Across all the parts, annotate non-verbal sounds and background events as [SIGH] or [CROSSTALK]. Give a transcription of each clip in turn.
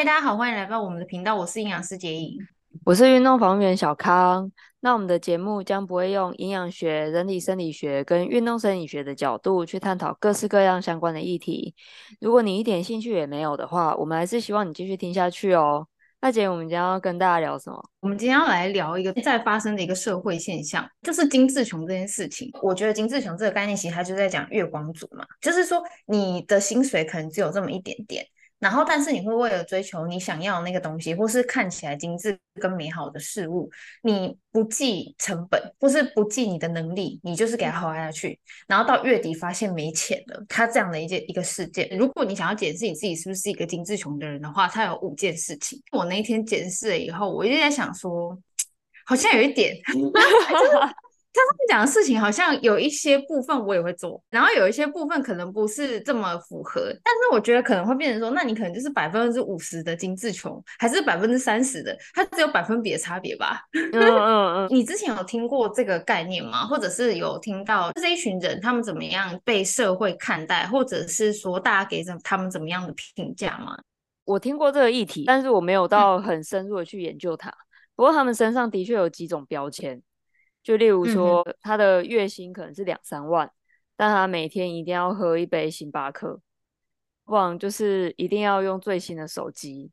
嗨，大家好，欢迎来到我们的频道，我是营养师杰颖，我是运动防护员小康。那我们的节目将不会用营养学、人体生理学跟运动生理学的角度去探讨各式各样相关的议题。如果你一点兴趣也没有的话，我们还是希望你继续听下去哦。那姐，我们今天要跟大家聊什么？我们今天要来聊一个在发生的一个社会现象，就是精致穷这件事情。我觉得精致穷这个概念，其实它就在讲月光族嘛，就是说你的薪水可能只有这么一点点。然后，但是你会为了追求你想要的那个东西，或是看起来精致跟美好的事物，你不计成本，或是不计你的能力，你就是给它花下去。然后到月底发现没钱了，它这样的一件一个事件，如果你想要检视你自己是不是一个精致穷的人的话，它有五件事情。我那一天检视了以后，我就在想说，[TSK] 好像有一点。[LAUGHS] 他们讲的事情好像有一些部分我也会做，然后有一些部分可能不是这么符合，但是我觉得可能会变成说，那你可能就是百分之五十的精致穷，还是百分之三十的，它只有百分比的差别吧？嗯嗯嗯。[LAUGHS] 你之前有听过这个概念吗？或者是有听到这一群人他们怎么样被社会看待，或者是说大家给怎他们怎么样的评价吗？我听过这个议题，但是我没有到很深入的去研究它。嗯、不过他们身上的确有几种标签。就例如说，他的月薪可能是两三万，嗯、但他每天一定要喝一杯星巴克，不然就是一定要用最新的手机。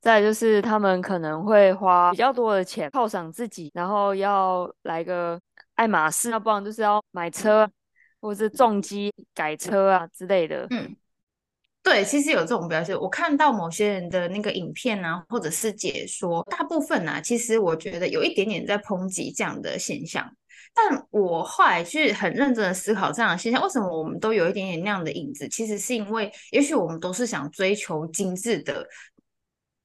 再就是他们可能会花比较多的钱犒赏自己，然后要来个爱马仕，要不然就是要买车，或者是重机改车啊之类的。嗯。对，其实有这种表现。我看到某些人的那个影片啊，或者是解说，大部分啊，其实我觉得有一点点在抨击这样的现象。但我后来去很认真的思考这样的现象，为什么我们都有一点点那样的影子？其实是因为，也许我们都是想追求精致的。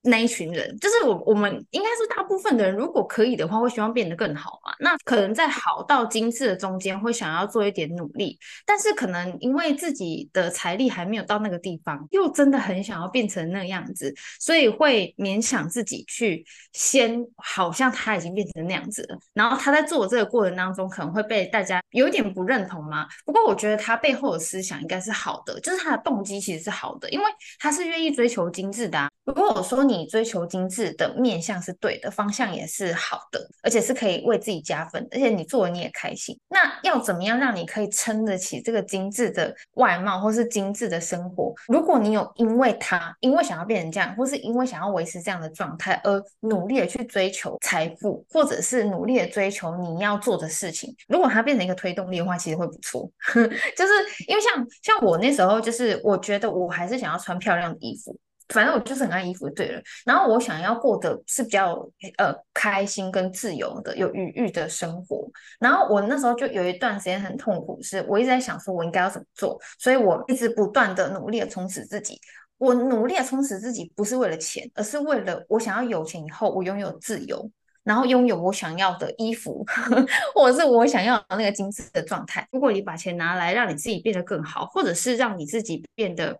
那一群人，就是我，我们应该是大部分的人，如果可以的话，会希望变得更好嘛。那可能在好到精致的中间，会想要做一点努力，但是可能因为自己的财力还没有到那个地方，又真的很想要变成那样子，所以会勉强自己去先，好像他已经变成那样子了。然后他在做这个过程当中，可能会被大家有点不认同嘛。不过我觉得他背后的思想应该是好的，就是他的动机其实是好的，因为他是愿意追求精致的。如果我说你追求精致的面向是对的，方向也是好的，而且是可以为自己加分，而且你做了你也开心。那要怎么样让你可以撑得起这个精致的外貌，或是精致的生活？如果你有因为他，因为想要变成这样，或是因为想要维持这样的状态而努力的去追求财富，或者是努力的追求你要做的事情，如果它变成一个推动力的话，其实会不错。[LAUGHS] 就是因为像像我那时候，就是我觉得我还是想要穿漂亮的衣服。反正我就是很爱衣服，对了。然后我想要过的是比较呃开心跟自由的、有余裕的生活。然后我那时候就有一段时间很痛苦，是我一直在想说我应该要怎么做，所以我一直不断的努力的充实自己。我努力的充实自己，不是为了钱，而是为了我想要有钱以后我拥有自由，然后拥有我想要的衣服，[LAUGHS] 或者是我想要那个精致的状态。如果你把钱拿来让你自己变得更好，或者是让你自己变得。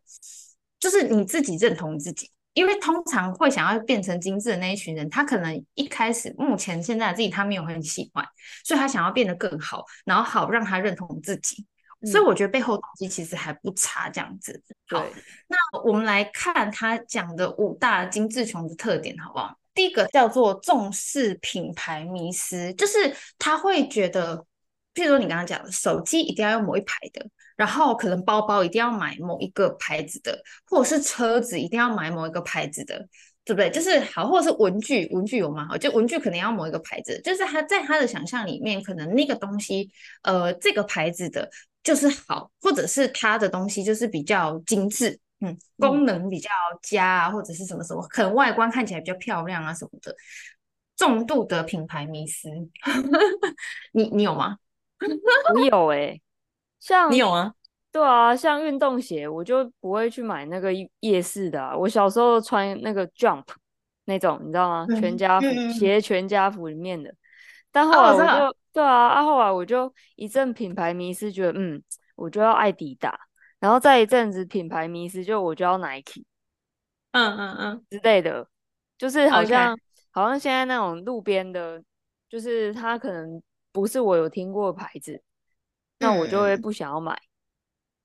就是你自己认同自己，因为通常会想要变成精致的那一群人，他可能一开始目前现在自己他没有很喜欢，所以他想要变得更好，然后好让他认同自己。嗯、所以我觉得背后动机其实还不差，这样子。好，对那我们来看他讲的五大精致穷的特点，好不好？第一个叫做重视品牌迷失，就是他会觉得，譬如说你刚刚讲的手机一定要用某一排的。然后可能包包一定要买某一个牌子的，或者是车子一定要买某一个牌子的，对不对？就是好，或者是文具，文具有吗？好，就文具可能要某一个牌子，就是他在他的想象里面，可能那个东西，呃，这个牌子的就是好，或者是他的东西就是比较精致，嗯，功能比较佳啊，或者是什么什么，可能外观看起来比较漂亮啊什么的，重度的品牌迷思，[LAUGHS] 你你有吗？[LAUGHS] 我有哎、欸。像你有吗？对啊，像运动鞋，我就不会去买那个夜市的啊。我小时候穿那个 Jump 那种，你知道吗？嗯、全家福鞋，嗯、全家福里面的。但后来我就、哦、对啊，啊，后来我就一阵品牌迷失，觉得嗯，我就要爱迪达。然后再一阵子品牌迷失，就我就要 Nike，嗯嗯嗯之类的，就是好像.好像现在那种路边的，就是它可能不是我有听过的牌子。那我就会不想要买，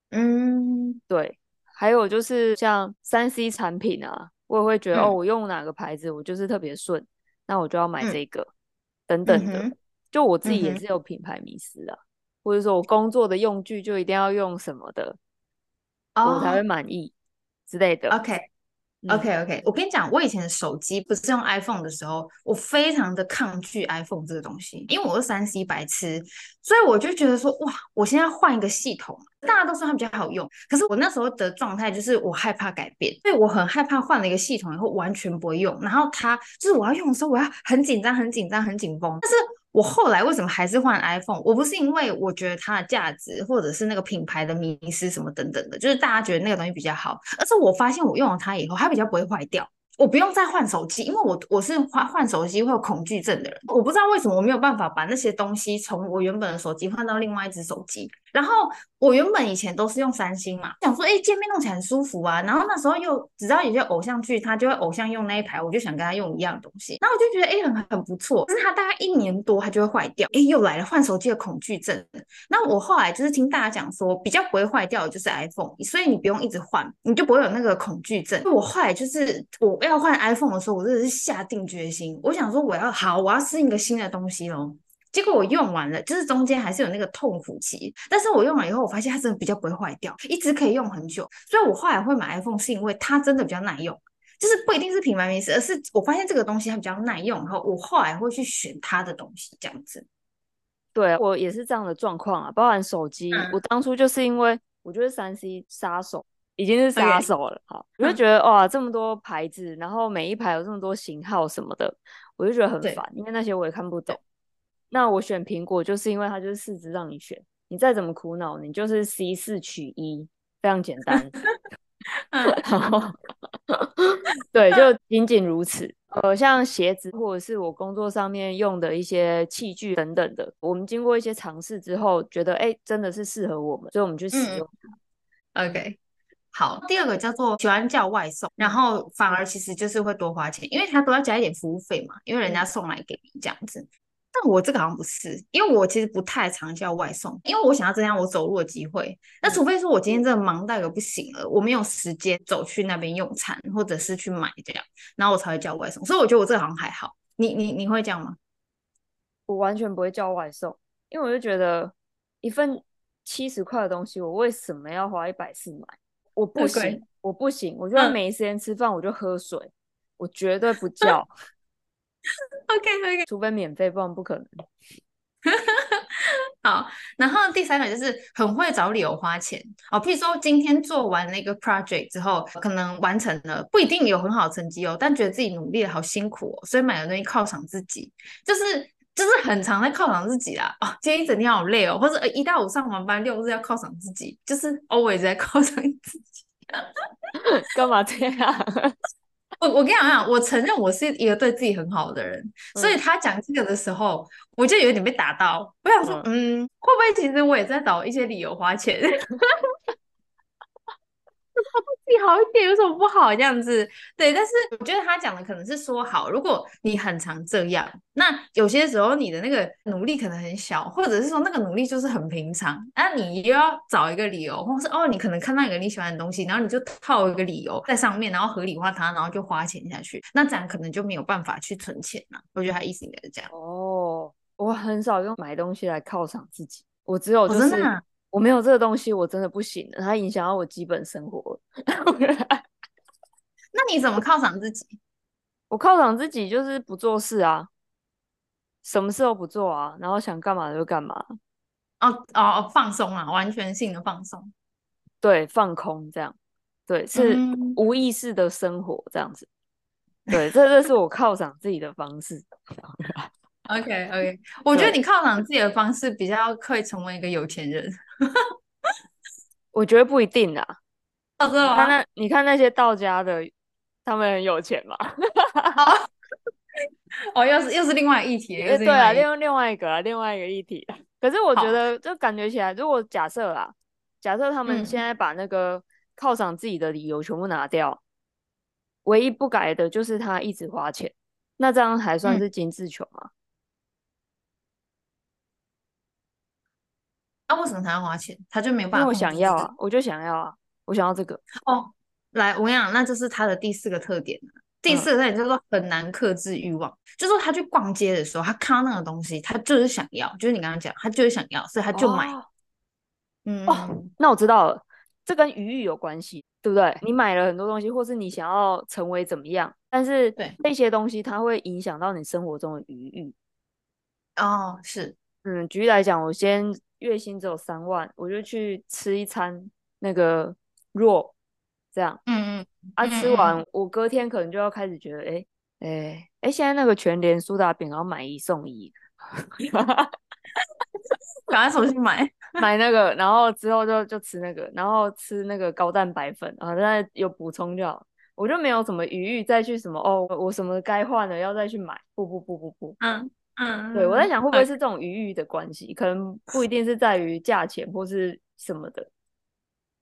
嗯，对，还有就是像三 C 产品啊，我也会觉得、嗯、哦，我用哪个牌子我就是特别顺，那我就要买这个，嗯、等等的。嗯、就我自己也是有品牌迷失啊，嗯、或者说我工作的用具就一定要用什么的，哦、我才会满意之类的。OK。OK OK，我跟你讲，我以前的手机不是用 iPhone 的时候，我非常的抗拒 iPhone 这个东西，因为我是三 C 白痴，所以我就觉得说，哇，我现在换一个系统，大家都说它比较好用，可是我那时候的状态就是我害怕改变，所以我很害怕换了一个系统以后完全不会用，然后它就是我要用的时候，我要很紧张、很紧张、很紧绷，但是。我后来为什么还是换 iPhone？我不是因为我觉得它的价值，或者是那个品牌的迷思什么等等的，就是大家觉得那个东西比较好，而是我发现我用了它以后，它比较不会坏掉。我不用再换手机，因为我我是换换手机会有恐惧症的人。我不知道为什么我没有办法把那些东西从我原本的手机换到另外一只手机。然后我原本以前都是用三星嘛，想说哎，界面弄起来很舒服啊。然后那时候又只知道有些偶像剧，他就会偶像用那一排，我就想跟他用一样的东西。然后我就觉得哎，很很不错。但是它大概一年多，它就会坏掉。哎，又来了换手机的恐惧症。那我后来就是听大家讲说，比较不会坏掉的就是 iPhone，所以你不用一直换，你就不会有那个恐惧症。我后来就是我。要换 iPhone 的时候，我真的是下定决心，我想说我要好，我要适应一个新的东西咯。结果我用完了，就是中间还是有那个痛苦期，但是我用完以后，我发现它真的比较不会坏掉，一直可以用很久。所以我后来会买 iPhone 是因为它真的比较耐用，就是不一定是品牌名词，而是我发现这个东西它比较耐用，然后我后来会去选它的东西这样子。对，我也是这样的状况啊，包含手机，嗯、我当初就是因为我觉得三 C 杀手。已经是杀手了，好我就觉得哇，这么多牌子，然后每一排有这么多型号什么的，我就觉得很烦，因为那些我也看不懂。那我选苹果，就是因为它就是四支让你选，你再怎么苦恼，你就是 C 四取一，非常简单。[LAUGHS] 对，就仅仅如此。呃，像鞋子或者是我工作上面用的一些器具等等的，我们经过一些尝试之后，觉得哎，真的是适合我们，所以我们去使用它。嗯、OK。好，第二个叫做喜欢叫外送，然后反而其实就是会多花钱，因为他都要加一点服务费嘛，因为人家送来给你这样子。但我这个好像不是，因为我其实不太常叫外送，因为我想要增加我走路的机会。那除非说我今天真的忙到一个不行了，我没有时间走去那边用餐，或者是去买这样，然后我才会叫外送。所以我觉得我这个好像还好。你你你会这样吗？我完全不会叫外送，因为我就觉得一份七十块的东西，我为什么要花一百四买？我不行，我不行，我就算没时间吃饭，嗯、我就喝水，我绝对不叫。[LAUGHS] [LAUGHS] OK OK，除非免费，不然不可能。[LAUGHS] 好，然后第三个就是很会找理由花钱。哦，譬如说今天做完那个 project 之后，可能完成了，不一定有很好的成绩哦，但觉得自己努力了好辛苦哦，所以买了东西犒赏自己，就是。就是很常在犒赏自己啦，哦，今天一整天好累哦，或者一到五上完班，六日要犒赏自己，就是 always 在 [LAUGHS] 犒赏自己。干嘛这样？我我跟你讲，我承认我是一个对自己很好的人，嗯、所以他讲这个的时候，我就有点被打到。我想说，嗯，嗯，会不会其实我也在找一些理由花钱？[LAUGHS] 自己好一点 [LAUGHS] 有什么不好？这样子，对，但是我觉得他讲的可能是说好，如果你很常这样，那有些时候你的那个努力可能很小，或者是说那个努力就是很平常，那你又要找一个理由，或者是哦，你可能看到一个你喜欢的东西，然后你就套一个理由在上面，然后合理化它，然后就花钱下去，那这样可能就没有办法去存钱了。我觉得他意思应该是这样。哦，我很少用买东西来犒赏自己，我只有就是。哦我没有这个东西，我真的不行的，它影响到我基本生活。那你怎么犒赏自己？[LAUGHS] 我犒赏自己就是不做事啊，什么事都不做啊，然后想干嘛就干嘛。哦哦，放松啊，完全性的放松。对，放空这样。对，是无意识的生活这样子。嗯、对，这这是我犒赏自己的方式。[LAUGHS] OK OK，我觉得你犒赏自己的方式比较可以成为一个有钱人。[LAUGHS] 我觉得不一定啊。哦，真的吗？你看那，你看那些道家的，他们很有钱嘛？[LAUGHS] 哦，又是又是另外一题，对啊，另另外一个啊，另外一个议题。可是我觉得，就感觉起来，如果假设啦，假设他们现在把那个犒赏自己的理由全部拿掉，唯一不改的就是他一直花钱，那这样还算是精致穷吗？啊、为什么他要花钱？他就没有办法。因为我想要啊，我就想要啊，我想要这个。哦，来，我跟你讲，那就是他的第四个特点。第四个特点就是说很难克制欲望，嗯、就是说他去逛街的时候，他看到那个东西，他就是想要，就是你刚刚讲，他就是想要，所以他就买。哦、嗯、哦，那我知道了，这跟余欲有关系，对不对？你买了很多东西，或是你想要成为怎么样，但是对那些东西它会影响到你生活中的余欲。哦，是，嗯，举例来讲，我先月薪只有三万，我就去吃一餐那个肉。这样，嗯嗯，啊，吃完、嗯、我隔天可能就要开始觉得，哎哎哎，现在那个全联苏打饼要买一送一，[LAUGHS] 赶快重新买。买那个，然后之后就就吃那个，然后吃那个高蛋白粉，然后再有补充就好，我就没有什么余裕再去什么哦，我什么该换的要再去买，不不不不不，嗯嗯，对我在想会不会是这种余裕的关系，可能不一定是在于价钱或是什么的。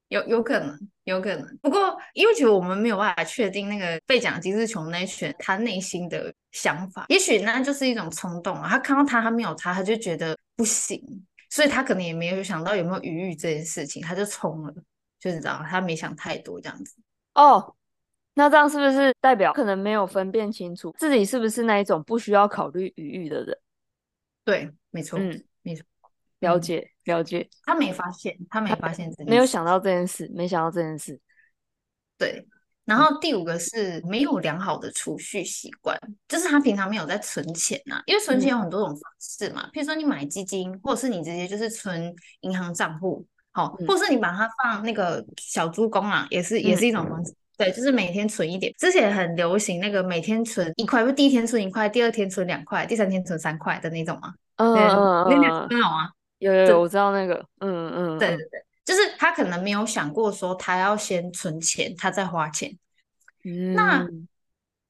有有可能，有可能。不过，因为其实我们没有办法确定那个被讲金丝熊那群他内心的想法，也许那就是一种冲动啊。他看到他，他没有他，他就觉得不行，所以他可能也没有想到有没有余裕这件事情，他就冲了，就是这样，他没想太多这样子。哦，那这样是不是代表可能没有分辨清楚自己是不是那一种不需要考虑余裕的人？对，没错，嗯，没错。了解了解，他没发现，他没发现这件事，没有想到这件事，没想到这件事。对，然后第五个是没有良好的储蓄习惯，就是他平常没有在存钱呐、啊，因为存钱有很多种方式嘛，譬如说你买基金，或者是你直接就是存银行账户，好，或是你把它放那个小猪公啊，也是也是一种方式。对，就是每天存一点，之前很流行那个每天存一块，不第一天存一块，第二天存两块，第三天存三块的那种吗。嗯嗯嗯，那两很好啊。有有，有，我知道那个，嗯嗯，对对对，就是他可能没有想过说他要先存钱，他再花钱。嗯，那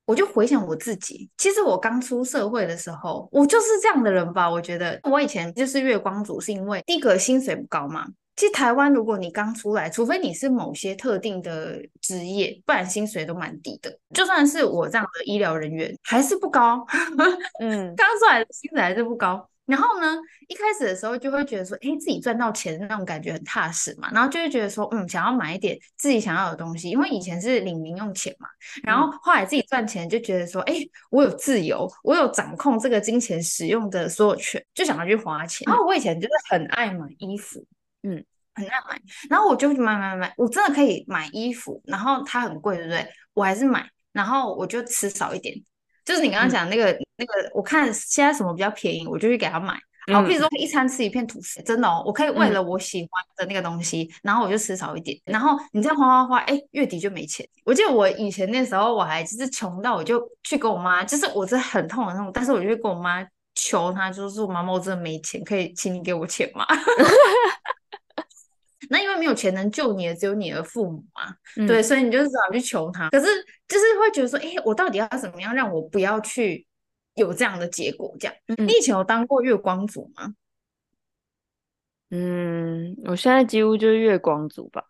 我就回想我自己，其实我刚出社会的时候，我就是这样的人吧。我觉得我以前就是月光族，是因为第一个薪水不高嘛。其实台湾如果你刚出来，除非你是某些特定的职业，不然薪水都蛮低的。就算是我这样的医疗人员，还是不高。[LAUGHS] 嗯，刚出来的薪水还是不高。然后呢，一开始的时候就会觉得说，哎，自己赚到钱的那种感觉很踏实嘛。然后就会觉得说，嗯，想要买一点自己想要的东西，因为以前是领零用钱嘛。然后后来自己赚钱，就觉得说，哎，我有自由，我有掌控这个金钱使用的所有权，就想要去花钱。然后我以前就是很爱买衣服，嗯，很爱买。然后我就买买买，我真的可以买衣服，然后它很贵，对不对？我还是买，然后我就吃少一点。就是你刚刚讲那个、嗯、那个，我看现在什么比较便宜，我就去给他买。好，比如说一餐吃一片吐司，真的哦，我可以为了我喜欢的那个东西，嗯、然后我就吃少一点。然后你这样花花花，哎，月底就没钱。我记得我以前那时候我还就是穷到，我就去跟我妈，就是我真的很痛的那种，但是我就会跟我妈求她，就是说妈妈，我真的没钱，可以请你给我钱吗？[LAUGHS] 那因为没有钱能救你的只有你的父母嘛，嗯、对，所以你就只好去求他。可是就是会觉得说，哎，我到底要怎么样让我不要去有这样的结果？这样，嗯、你以前有当过月光族吗？嗯，我现在几乎就是月光族吧。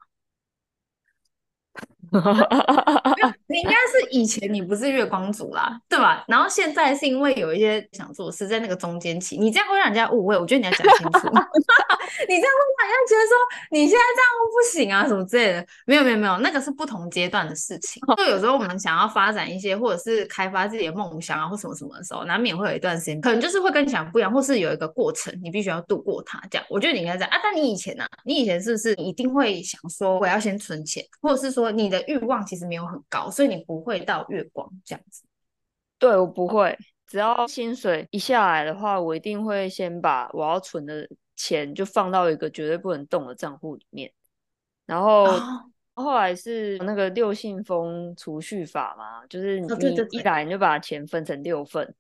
[LAUGHS] [LAUGHS] 你应该是以前你不是月光族啦，对吧？然后现在是因为有一些想做事在那个中间期，你这样会让人家误会。我觉得你要讲清楚，[LAUGHS] 你这样会让人家觉得说你现在这样不行啊什么之类的。没有没有没有，那个是不同阶段的事情。就有时候我们想要发展一些，或者是开发自己的梦想啊，或什么什么的时候，难免会有一段时间，可能就是会跟你想不一样，或是有一个过程，你必须要度过它。这样，我觉得你应该这样啊。但你以前呢、啊？你以前是不是一定会想说我要先存钱，或者是说你的欲望其实没有很高，所以你不会到月光这样子。对，我不会，只要薪水一下来的话，我一定会先把我要存的钱就放到一个绝对不能动的账户里面。然后、哦、后来是那个六信封储蓄法嘛，就是你一来你就把钱分成六份，哦、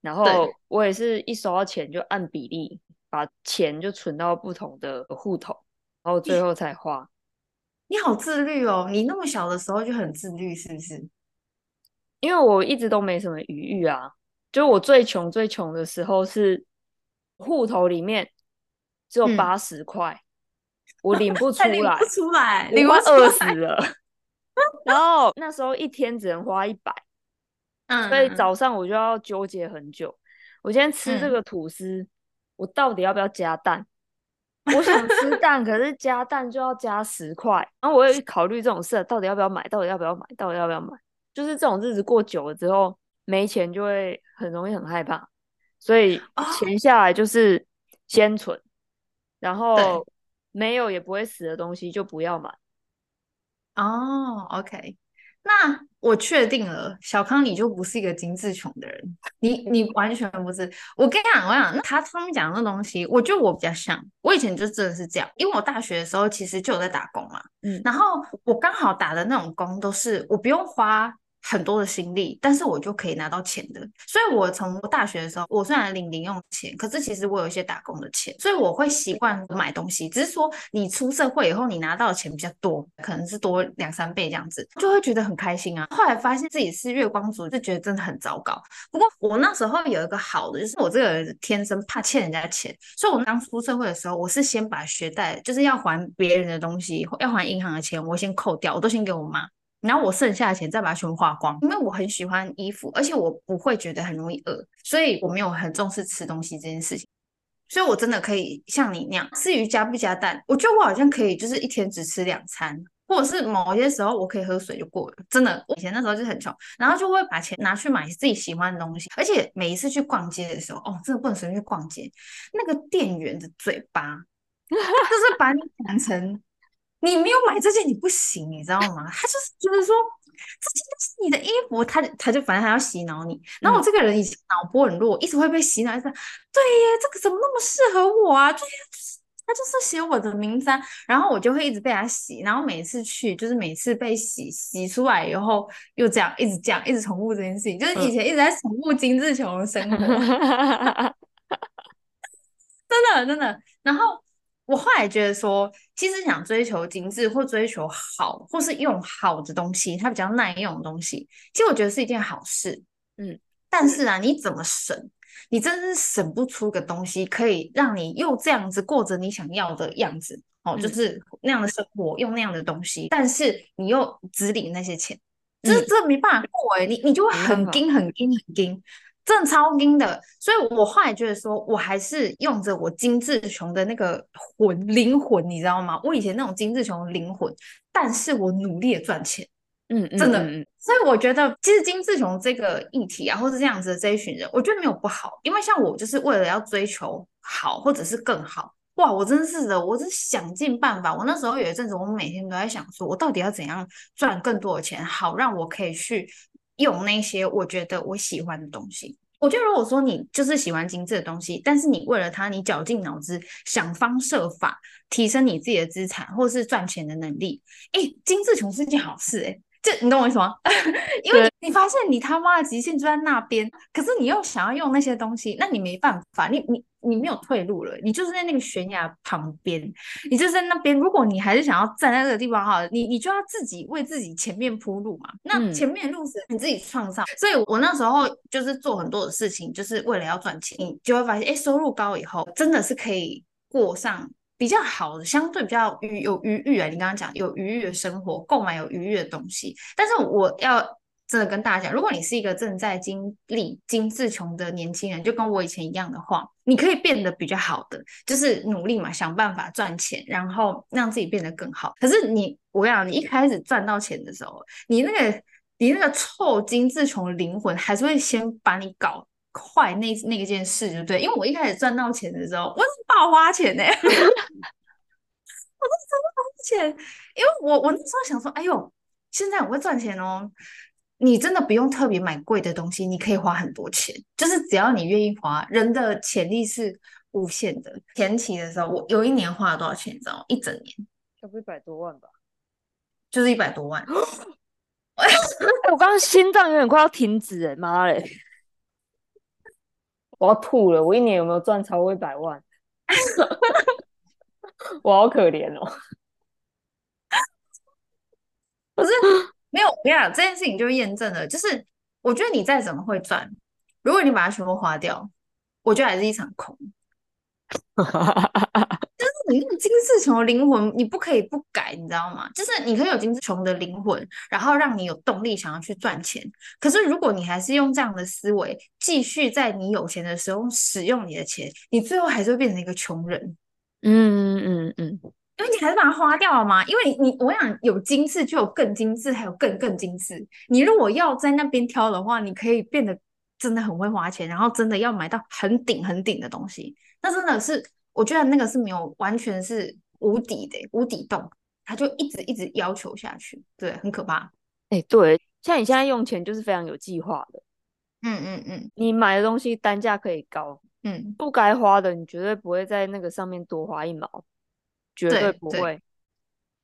然后我也是一收到钱就按比例把钱就存到不同的户头，然后最后才花。你好自律哦！你那么小的时候就很自律，是不是？因为我一直都没什么余裕啊。就我最穷最穷的时候是户头里面只有八十块，嗯、我领不 [LAUGHS] 出来，领不出来，我快饿死了。然后那时候一天只能花一百，[LAUGHS] 嗯，所以早上我就要纠结很久。我今天吃这个吐司，嗯、我到底要不要加蛋？我想吃蛋，可是加蛋就要加十块，然后我也考虑这种事，到底要不要买？到底要不要买？到底要不要买？就是这种日子过久了之后，没钱就会很容易很害怕，所以钱下来就是先存，哦、然后没有也不会死的东西就不要买。哦，OK。那我确定了，小康你就不是一个精致穷的人，你你完全不是。我跟你讲，我讲那他他们讲的东西，我觉得我比较像。我以前就真的是这样，因为我大学的时候其实就有在打工嘛，嗯，然后我刚好打的那种工都是我不用花。很多的心力，但是我就可以拿到钱的。所以，我从大学的时候，我虽然领零用钱，可是其实我有一些打工的钱，所以我会习惯买东西。只是说，你出社会以后，你拿到的钱比较多，可能是多两三倍这样子，就会觉得很开心啊。后来发现自己是月光族，就觉得真的很糟糕。不过，我那时候有一个好的，就是我这个人天生怕欠人家钱，所以我刚出社会的时候，我是先把学贷，就是要还别人的东西，要还银行的钱，我先扣掉，我都先给我妈。然后我剩下的钱再把它全部花光，因为我很喜欢衣服，而且我不会觉得很容易饿，所以我没有很重视吃东西这件事情。所以我真的可以像你那样，至于加不加蛋，我觉得我好像可以，就是一天只吃两餐，或者是某些时候我可以喝水就过了。真的，我以前那时候就很穷，然后就会把钱拿去买自己喜欢的东西，而且每一次去逛街的时候，哦，真的不能随便去逛街，那个店员的嘴巴，就是把你讲成。你没有买这件，你不行，你知道吗？他就是觉得说，这件是你的衣服，他他就反正他要洗脑你。然后我这个人以前脑波很弱，一直会被洗脑，一直对耶，这个怎么那么适合我啊？对呀，就是他就是写我的名字，然后我就会一直被他洗。然后每次去，就是每次被洗洗出来以后，又这样一直这样，一直重复这件事情，就是以前一直在重复精致穷的生活，[LAUGHS] 真的真的。然后。我后来觉得说，其实想追求精致或追求好，或是用好的东西，它比较耐用的东西，其实我觉得是一件好事。嗯，但是啊，你怎么省，你真是省不出个东西，可以让你又这样子过着你想要的样子哦，就是那样的生活，用那样的东西，但是你又只领那些钱，就是这没办法过哎、欸，你你就会很惊很惊很惊。真的超硬的，所以我后来觉得说，我还是用着我金志雄的那个魂灵魂，你知道吗？我以前那种精致穷的灵魂，但是我努力的赚钱，嗯，真的。所以我觉得，其实金志雄这个议题啊，或是这样子的这一群人，我觉得没有不好，因为像我就是为了要追求好，或者是更好，哇，我真是的，我是想尽办法。我那时候有一阵子，我每天都在想说，我到底要怎样赚更多的钱，好让我可以去。用那些我觉得我喜欢的东西，我觉得如果说你就是喜欢精致的东西，但是你为了它，你绞尽脑汁想方设法提升你自己的资产或是赚钱的能力，哎，精致穷是件好事哎、这你懂我意思吗？[LAUGHS] 因为你发现你他妈的极限就在那边，可是你又想要用那些东西，那你没办法，你你你没有退路了，你就是在那个悬崖旁边，你就是在那边。如果你还是想要站在那个地方哈，你你就要自己为自己前面铺路嘛。那前面的路是你自己创造，嗯、所以我那时候就是做很多的事情，就是为了要赚钱。你就会发现，哎，收入高以后，真的是可以过上。比较好的，相对比较余有余裕啊！你刚刚讲有余裕的生活，购买有余裕的东西。但是我要真的跟大家讲，如果你是一个正在经历精致穷的年轻人，就跟我以前一样的话，你可以变得比较好的，就是努力嘛，想办法赚钱，然后让自己变得更好。可是你，我跟你讲，你一开始赚到钱的时候，你那个你那个臭精致穷的灵魂还是会先把你搞。快那那一件事就对，因为我一开始赚到钱的时候，我是爆花钱呢、欸，[LAUGHS] 我都真的花钱，因为我我那时候想说，哎呦，现在我会赚钱哦，你真的不用特别买贵的东西，你可以花很多钱，就是只要你愿意花，人的潜力是无限的。前期的时候，我有一年花了多少钱，你知道吗？一整年，要不多一百多万吧，就是一百多万。[GASPS] 我刚刚心脏有点快要停止哎，妈嘞！我要吐了！我一年有没有赚超过一百万？[LAUGHS] 我好可怜哦！不是没有，我跟你讲，这件事情就验证了，就是我觉得你再怎么会赚，如果你把它全部花掉，我觉得还是一场空。[LAUGHS] 就是你那种精致穷的灵魂，你不可以不改，你知道吗？就是你可以有精致穷的灵魂，然后让你有动力想要去赚钱。可是如果你还是用这样的思维，继续在你有钱的时候使用你的钱，你最后还是会变成一个穷人。嗯嗯嗯嗯，因为你还是把它花掉了嘛。因为你我想有精致就有更精致，还有更更精致。你如果要在那边挑的话，你可以变得真的很会花钱，然后真的要买到很顶很顶的东西，那真的是我觉得那个是没有完全是无底的无底洞，他就一直一直要求下去，对，很可怕。哎、欸，对，像你现在用钱就是非常有计划的。嗯嗯嗯，你买的东西单价可以高，嗯，不该花的你绝对不会在那个上面多花一毛，绝对不会。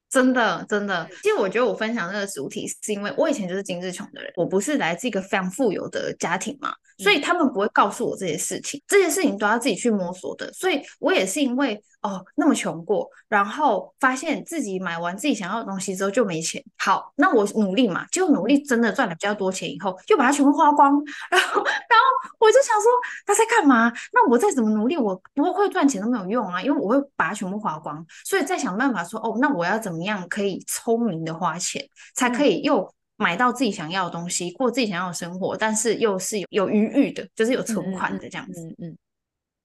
真的，真的，其实我觉得我分享这个主题是因为我以前就是精致穷的人，我不是来自一个非常富有的家庭嘛，所以他们不会告诉我这些事情，这些事情都要自己去摸索的。所以我也是因为哦那么穷过，然后发现自己买完自己想要的东西之后就没钱。好，那我努力嘛，结果努力真的赚了比较多钱以后，又把它全部花光，[LAUGHS] 然后然后我就想说他在干嘛？那我再怎么努力，我不会赚钱都没有用啊，因为我会把它全部花光。所以再想办法说哦，那我要怎么？怎么样可以聪明的花钱，才可以又买到自己想要的东西，过自己想要的生活，但是又是有有余裕的，就是有存款的这样子。嗯嗯，嗯，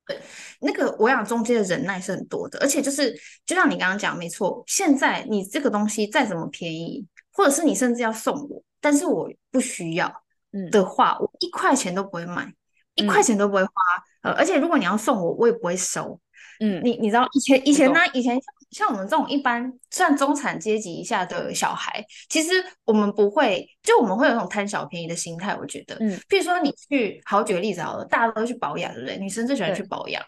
对，那个我想中间的忍耐是很多的，而且就是就像你刚刚讲，没错，现在你这个东西再怎么便宜，或者是你甚至要送我，但是我不需要的话，我一块钱都不会买，一块钱都不会花。呃，而且如果你要送我，我也不会收。嗯，你你知道以前以前呢？以前像我们这种一般算中产阶级以下的小孩，其实我们不会，就我们会有那种贪小便宜的心态。我觉得，嗯，譬如说你去，好举个例子好了，大家都去保养，对不对？女生最喜欢去保养，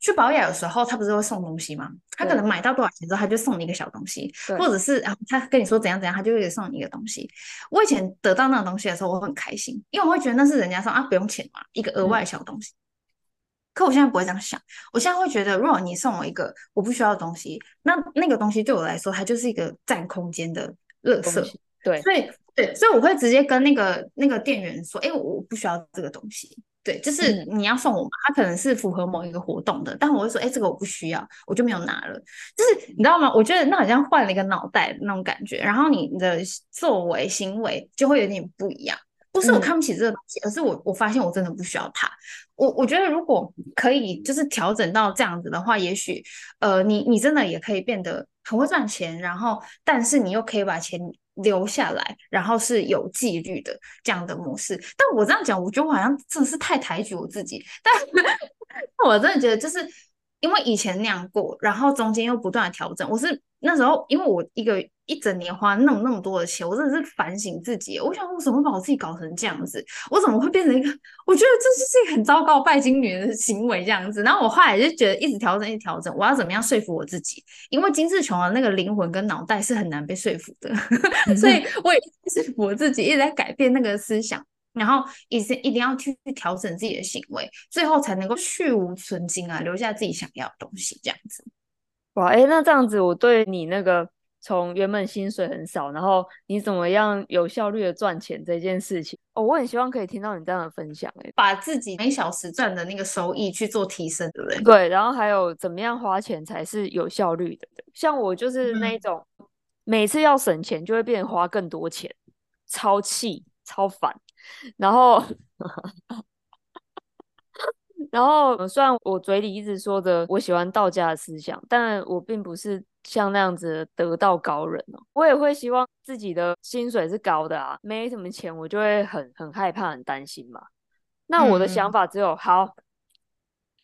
去保养的时候，他不是会送东西吗？他可能买到多少钱之后，他就送你一个小东西，或者是然后他跟你说怎样怎样，他就会送你一个东西。我以前得到那个东西的时候，我很开心，因为我会觉得那是人家说啊，不用钱嘛，一个额外的小东西。嗯可我现在不会这样想，我现在会觉得，如果你送我一个我不需要的东西，那那个东西对我来说，它就是一个占空间的垃圾。对，所以对，所以我会直接跟那个那个店员说，哎、欸，我不需要这个东西。对，就是你要送我嘛，它可能是符合某一个活动的，但我会说，哎、欸，这个我不需要，我就没有拿了。就是你知道吗？我觉得那好像换了一个脑袋那种感觉，然后你的作为行为就会有点不一样。不是我看不起这个东西，嗯、而是我我发现我真的不需要它。我我觉得如果可以就是调整到这样子的话，也许呃你你真的也可以变得很会赚钱，然后但是你又可以把钱留下来，然后是有纪律的这样的模式。但我这样讲，我觉得我好像真的是太抬举我自己。[LAUGHS] 但我真的觉得就是因为以前那样过，然后中间又不断的调整，我是。那时候，因为我一个一整年花那么那么多的钱，我真的是反省自己。我想，我怎么把我自己搞成这样子？我怎么会变成一个？我觉得这是一个很糟糕拜金女人的行为，这样子。然后我后来就觉得，一直调整，一直调整。我要怎么样说服我自己？因为金志琼的那个灵魂跟脑袋是很难被说服的，[LAUGHS] 所以我也说服我自己，一直在改变那个思想，然后一直一定要去调整自己的行为，最后才能够去无存精啊，留下自己想要的东西，这样子。哇，哎、欸，那这样子，我对你那个从原本薪水很少，然后你怎么样有效率的赚钱这件事情，哦，我很希望可以听到你这样的分享，哎，把自己每小时赚的那个收益去做提升，对不对？对，然后还有怎么样花钱才是有效率的？像我就是那种、嗯、每次要省钱就会变花更多钱，超气超烦，然后。然后，虽然我嘴里一直说着我喜欢道家的思想，但我并不是像那样子得道高人哦。我也会希望自己的薪水是高的啊，没什么钱我就会很很害怕、很担心嘛。那我的想法只有、嗯、好，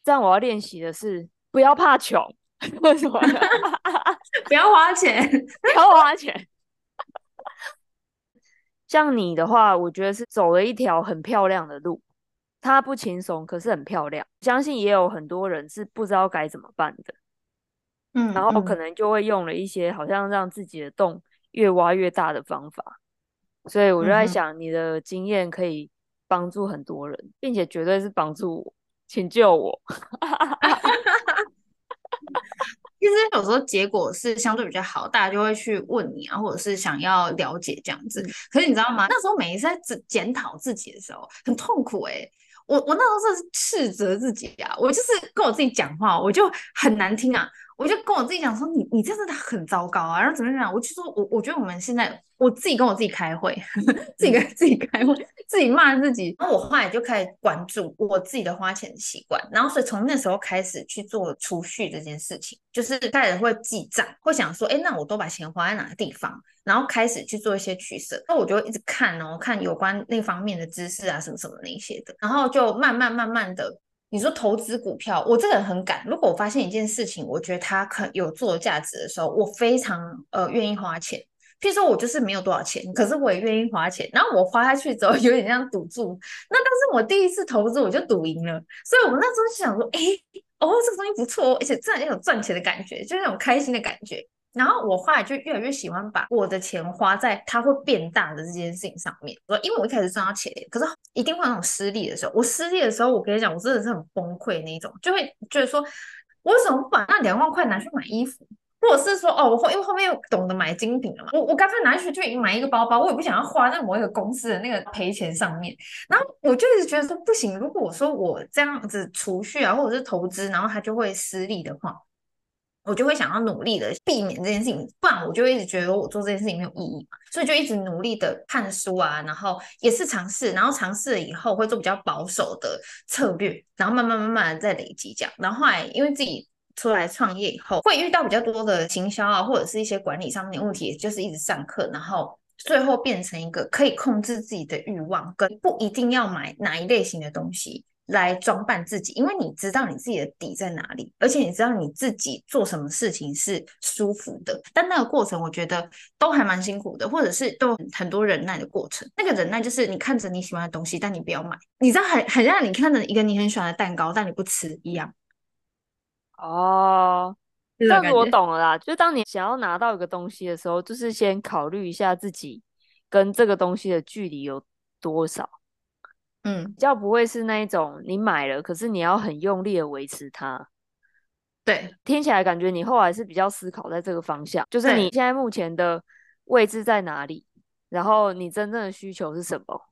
这样我要练习的是不要怕穷，[LAUGHS] 为什么？[LAUGHS] 不要花钱，不要花钱。[LAUGHS] 像你的话，我觉得是走了一条很漂亮的路。它不轻松，可是很漂亮。相信也有很多人是不知道该怎么办的，嗯，然后可能就会用了一些好像让自己的洞越挖越大的方法。所以我就在想，你的经验可以帮助很多人，并且绝对是帮助我，请救我。[LAUGHS] 其实有时候结果是相对比较好，大家就会去问你啊，或者是想要了解这样子。可是你知道吗？那时候每一次在检讨自己的时候，很痛苦哎、欸。我我那时候是斥责自己啊，我就是跟我自己讲话，我就很难听啊，我就跟我自己讲说，你你真的很糟糕啊，然后怎么样？我就说我我觉得我们现在我自己跟我自己开会，[LAUGHS] 自己跟自己开会，自己骂自己。然后我后来就开始关注我自己的花钱习惯，然后所以从那时候开始去做储蓄这件事情，就是开始会记账，会想说，哎，那我都把钱花在哪个地方？然后开始去做一些取舍。那我就一直看哦，看有关那方面的知识啊，什么什么那些的，然后就慢慢慢慢的。你说投资股票，我这个人很敢。如果我发现一件事情，我觉得它可有做价值的时候，我非常呃愿意花钱。譬如说，我就是没有多少钱，可是我也愿意花钱。然后我花下去之后，[LAUGHS] 有点像赌注。那但是我第一次投资，我就赌赢了。所以我那时候就想说，哎，哦，这个东西不错，而且真的有赚钱的感觉，就是那种开心的感觉。然后我后来就越来越喜欢把我的钱花在它会变大的这件事情上面。说因为我一开始赚到钱，可是一定会有那种失利的时候。我失利的时候，我跟你讲，我真的是很崩溃那种，就会觉得说，我为什么不把那两万块拿去买衣服，或者是说，哦，我后因为后面又懂得买精品了嘛，我我干脆拿去就买一个包包，我也不想要花在某一个公司的那个赔钱上面。然后我就一直觉得说，不行，如果我说我这样子储蓄啊，或者是投资，然后它就会失利的话。我就会想要努力的避免这件事情，不然我就一直觉得我做这件事情没有意义嘛，所以就一直努力的看书啊，然后也是尝试，然后尝试了以后会做比较保守的策略，然后慢慢慢慢的再累积这样，然后后来因为自己出来创业以后，会遇到比较多的行销啊，或者是一些管理上面的问题，就是一直上课，然后最后变成一个可以控制自己的欲望，跟不一定要买哪一类型的东西。来装扮自己，因为你知道你自己的底在哪里，而且你知道你自己做什么事情是舒服的。但那个过程，我觉得都还蛮辛苦的，或者是都很多忍耐的过程。那个忍耐就是你看着你喜欢的东西，但你不要买。你知道很很像你看着一个你很喜欢的蛋糕，但你不吃一样。哦，这样子我懂了啦。就当你想要拿到一个东西的时候，就是先考虑一下自己跟这个东西的距离有多少。嗯，比较不会是那一种你买了，可是你要很用力的维持它。对，听起来感觉你后来是比较思考在这个方向，就是你现在目前的位置在哪里，然后你真正的需求是什么，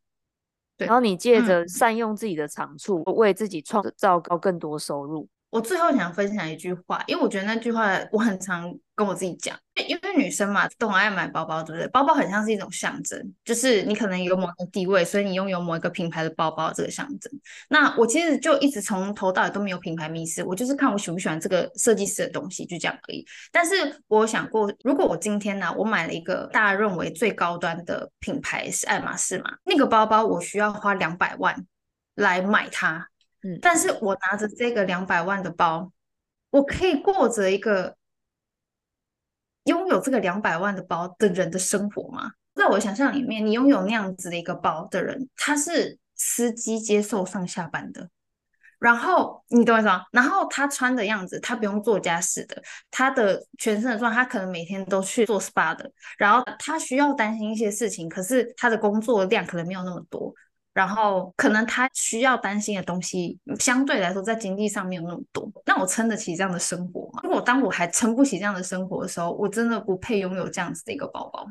然后你借着善用自己的长处，嗯、为自己创造高更多收入。我最后想分享一句话，因为我觉得那句话我很常跟我自己讲，因为女生嘛都很爱买包包，对不对？包包很像是一种象征，就是你可能有某个地位，所以你拥有某一个品牌的包包这个象征。那我其实就一直从头到尾都没有品牌迷思，我就是看我喜不喜欢这个设计师的东西，就这样而已。但是我想过，如果我今天呢、我买了一个大家认为最高端的品牌是爱马仕嘛，那个包包我需要花两百万来买它。但是我拿着这个两百万的包，我可以过着一个拥有这个两百万的包的人的生活吗？在我想象里面，你拥有那样子的一个包的人，他是司机接受上下班的，然后你懂我意思吗？然后他穿的样子，他不用做家事的，他的全身的状态，他可能每天都去做 SPA 的，然后他需要担心一些事情，可是他的工作量可能没有那么多。然后可能他需要担心的东西相对来说在经济上没有那么多，那我撑得起这样的生活吗？如果当我还撑不起这样的生活的时候，我真的不配拥有这样子的一个包包。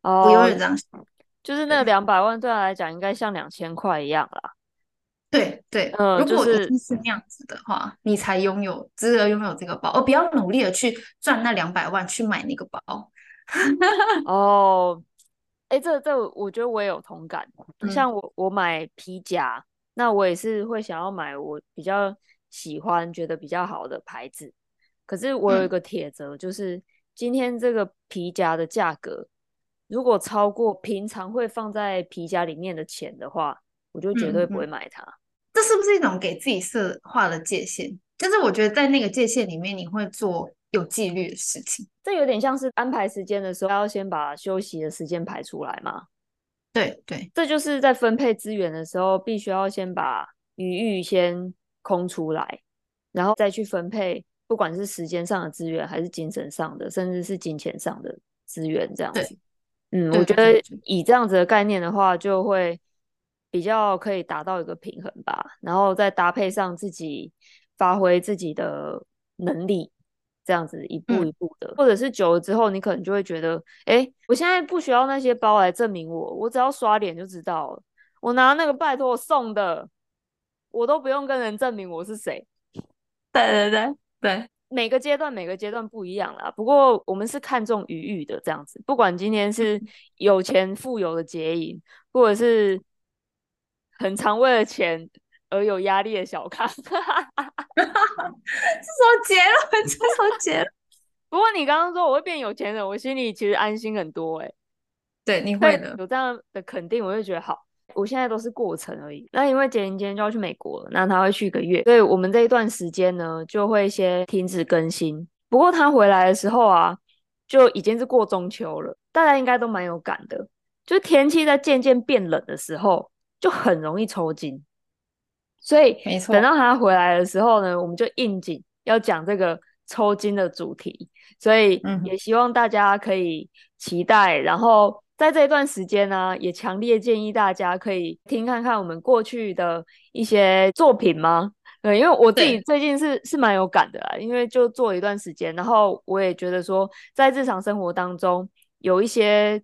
哦，我永远这样想，就是那两百万对他来讲应该像两千块一样啦。对对，嗯，如果一定是那样子的话，你才拥有值得拥有这个包，而不要努力的去赚那两百万去买那个包。[LAUGHS] 哦。哎，这这我觉得我也有同感。像我我买皮夹，嗯，那我也是会想要买我比较喜欢、觉得比较好的牌子。可是我有一个铁则，就是今天这个皮夹的价格如果超过平常会放在皮夹里面的钱的话，我就绝对不会买它。这是不是一种给自己设划的界限？就是我觉得在那个界限里面，你会做。有纪律的事情，这有点像是安排时间的时候，要先把休息的时间排出来嘛。对对，这就是在分配资源的时候，必须要先把余裕先空出来，然后再去分配，不管是时间上的资源，还是精神上的，甚至是金钱上的资源，这样子。嗯，我觉得以这样子的概念的话，就会比较可以达到一个平衡吧。然后再搭配上自己发挥自己的能力。这样子一步一步的，嗯，或者是久了之后，你可能就会觉得，哎，我现在不需要那些包来证明我，我只要刷脸就知道了。我拿那个拜托我送的，我都不用跟人证明我是谁。对对对对，每个阶段每个阶段不一样啦。不过我们是看重余裕的这样子，不管今天是有钱富有的结营，或者是很常为了钱而有压力的小康。[LAUGHS] 这什么结论？这什么结论？[LAUGHS] 不过你刚刚说我会变有钱人，我心里其实安心很多哎、欸。对，你会的，有这样的肯定，我就觉得好。我现在都是过程而已。那因为杰林今天就要去美国了，那他会去一个月，所以我们这一段时间呢就会先停止更新。不过他回来的时候啊，就已经是过中秋了，大家应该都蛮有感的。就天气在渐渐变冷的时候，就很容易抽筋。所以，没错，等到他回来的时候呢，我们就应景要讲这个抽筋的主题。所以也希望大家可以期待，然后。在这一段时间呢，也强烈建议大家可以听看看我们过去的一些作品吗？对，因为我自己最近是是蛮有感的啦，因为就做一段时间，然后我也觉得说，在日常生活当中有一些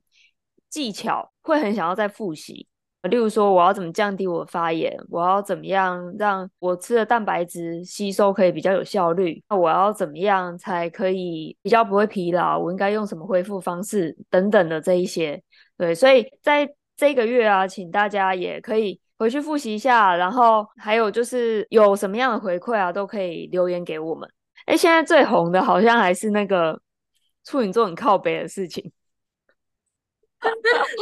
技巧会很想要再复习。例如说，我要怎么降低我的发炎？我要怎么样让我吃的蛋白质吸收可以比较有效率？那我要怎么样才可以比较不会疲劳？我应该用什么恢复方式等等的这一些？对，所以在这个月啊，请大家也可以回去复习一下，然后还有就是有什么样的回馈啊，都可以留言给我们。哎，现在最红的好像还是那个处女座很靠北的事情。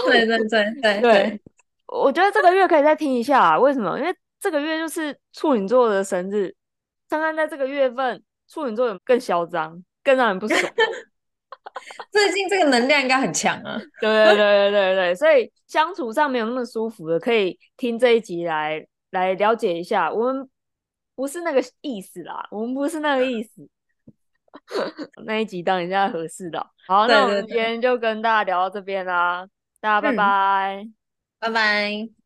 对对对对对。[LAUGHS] 我觉得这个月可以再听一下啊，为什么？因为这个月就是处女座的生日，看看在这个月份，处女座有更嚣张，更让人不爽。[LAUGHS] 最近这个能量应该很强啊！[LAUGHS] 对对对对对对，所以相处上没有那么舒服的，可以听这一集来来了解一下。我们不是那个意思啦，我们不是那个意思。[LAUGHS] 那一集当一下合适的。好，那我们今天就跟大家聊到这边啦，大家拜拜。嗯拜拜。